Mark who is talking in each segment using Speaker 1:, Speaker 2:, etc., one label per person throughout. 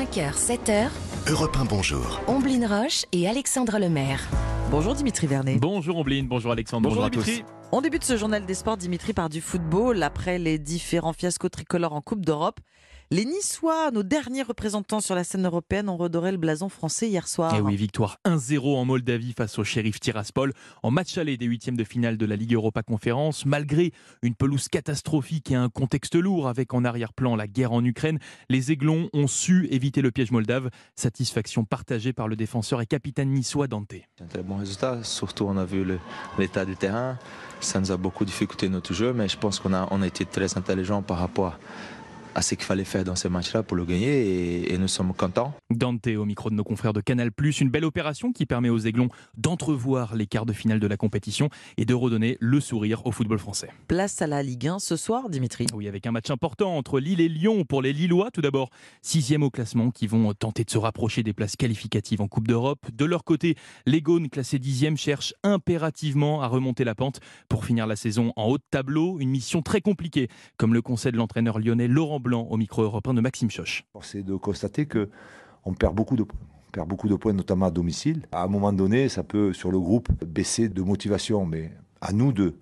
Speaker 1: 5h, 7h,
Speaker 2: Europe 1, bonjour.
Speaker 1: Omblin Roche et Alexandre Lemaire.
Speaker 3: Bonjour Dimitri Vernet.
Speaker 4: Bonjour Ombline, bonjour Alexandre, bonjour, à tous.
Speaker 3: On débute ce journal des sports, Dimitri, par du football. Après les différents fiascos tricolores en Coupe d'Europe, les Niçois, nos derniers représentants sur la scène européenne, ont redoré le blason français hier soir.
Speaker 4: Et Eh oui, victoire 1-0 en Moldavie face au shérif Tiraspol en match aller des huitièmes de finale de la Ligue Europa Conférence. Malgré une pelouse catastrophique et un contexte lourd avec en arrière-plan la guerre en Ukraine, les Aiglons ont su éviter le piège moldave. Satisfaction partagée par le défenseur et capitaine niçois Dante.
Speaker 5: C'est un très bon résultat, surtout on a vu l'état du terrain. Ça nous a beaucoup difficulté notre jeu, mais je pense qu'on a, on a été très intelligent par rapport à ce qu'il fallait faire dans ces matchs-là pour le gagner et, et nous sommes contents.
Speaker 4: Dante au micro de nos confrères de Canal+, une belle opération qui permet aux Aiglons d'entrevoir les quarts de finale de la compétition et de redonner le sourire au football français.
Speaker 3: Place à la Ligue 1 ce soir, Dimitri.
Speaker 4: Oui, avec un match important entre Lille et Lyon pour les Lillois. Tout d'abord, sixième au classement, qui vont tenter de se rapprocher des places qualificatives en Coupe d'Europe. De leur côté, les Gaunes, classés dixième, cherchent impérativement à remonter la pente pour finir la saison en haut de tableau. Une mission très compliquée, comme le conseil de l'entraîneur lyonnais Laurent Blanc au micro européen de Maxime Choche.
Speaker 6: Force est de constater que on perd beaucoup de points. Perd beaucoup de points, notamment à domicile. À un moment donné, ça peut, sur le groupe, baisser de motivation. Mais à nous deux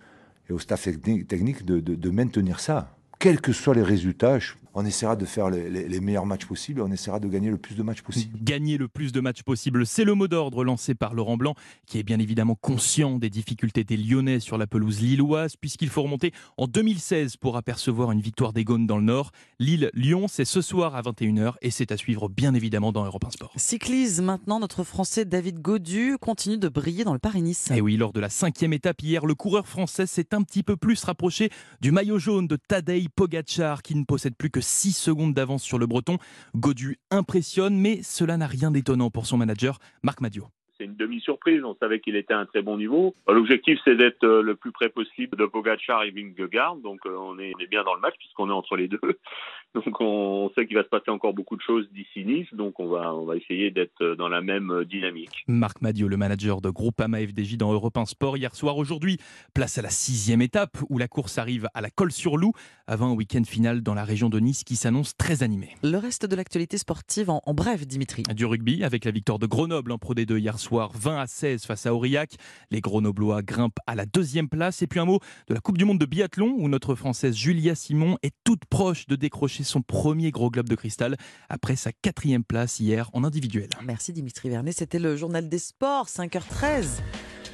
Speaker 6: et au staff techni- technique de, de- maintenir ça. Quels que soient les résultats, on essaiera de faire les, les- les meilleurs matchs possibles. On essaiera de gagner le plus de matchs possible.
Speaker 4: Gagner le plus de matchs possible, c'est le mot d'ordre lancé par Laurent Blanc, qui est bien évidemment conscient des difficultés des Lyonnais sur la pelouse lilloise, puisqu'il faut remonter en 2016 pour apercevoir une victoire des Gaunes dans le Nord. Lille-Lyon, c'est ce soir à 21h et c'est à suivre bien évidemment dans Europe 1 Sport.
Speaker 3: Cyclise maintenant, notre Français David Godu continue de briller dans le Paris-Nice.
Speaker 4: Et oui, lors de la cinquième étape hier, le coureur français s'est un petit peu plus rapproché du maillot jaune de Tadej Pogacar, qui ne possède plus que 6 secondes d'avance sur le breton. Godu impressionne, mais cela n'a rien d'étonnant pour son manager, Marc Madio.
Speaker 7: C'est une demi-surprise. On savait qu'il était à un très bon niveau. Euh, L'objectif, c'est d'être euh, le plus près possible de Pogacar et Vingegaard. Donc, euh, on est, on est bien dans le match puisqu'on est entre les deux. Donc, on sait qu'il va se passer encore beaucoup de choses d'ici Nice. Donc, on va, on va essayer d'être dans la même dynamique.
Speaker 4: Marc Madio, le manager de Groupama FDJ dans Europe 1 Sport hier soir. Aujourd'hui, place à la sixième étape où la course arrive à la Colle-sur-Loup avant un week-end final dans la région de Nice qui s'annonce très animé.
Speaker 3: Le reste de l'actualité sportive en, en bref, Dimitri.
Speaker 4: Du rugby avec la victoire de Grenoble en Pro D2 hier soir 20 à 16 face à Aurillac. Les Grenoblois grimpent à la deuxième place. Et puis un mot de la Coupe du Monde de biathlon où notre Française Julia Simon est toute proche de décrocher son premier gros globe de cristal après sa quatrième place hier en individuel.
Speaker 3: Merci Dimitri Vernet, c'était le journal des sports, 5h13.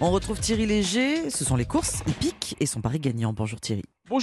Speaker 3: On retrouve Thierry Léger, ce sont les courses hippiques et son pari gagnant. Bonjour Thierry.
Speaker 8: Bonjour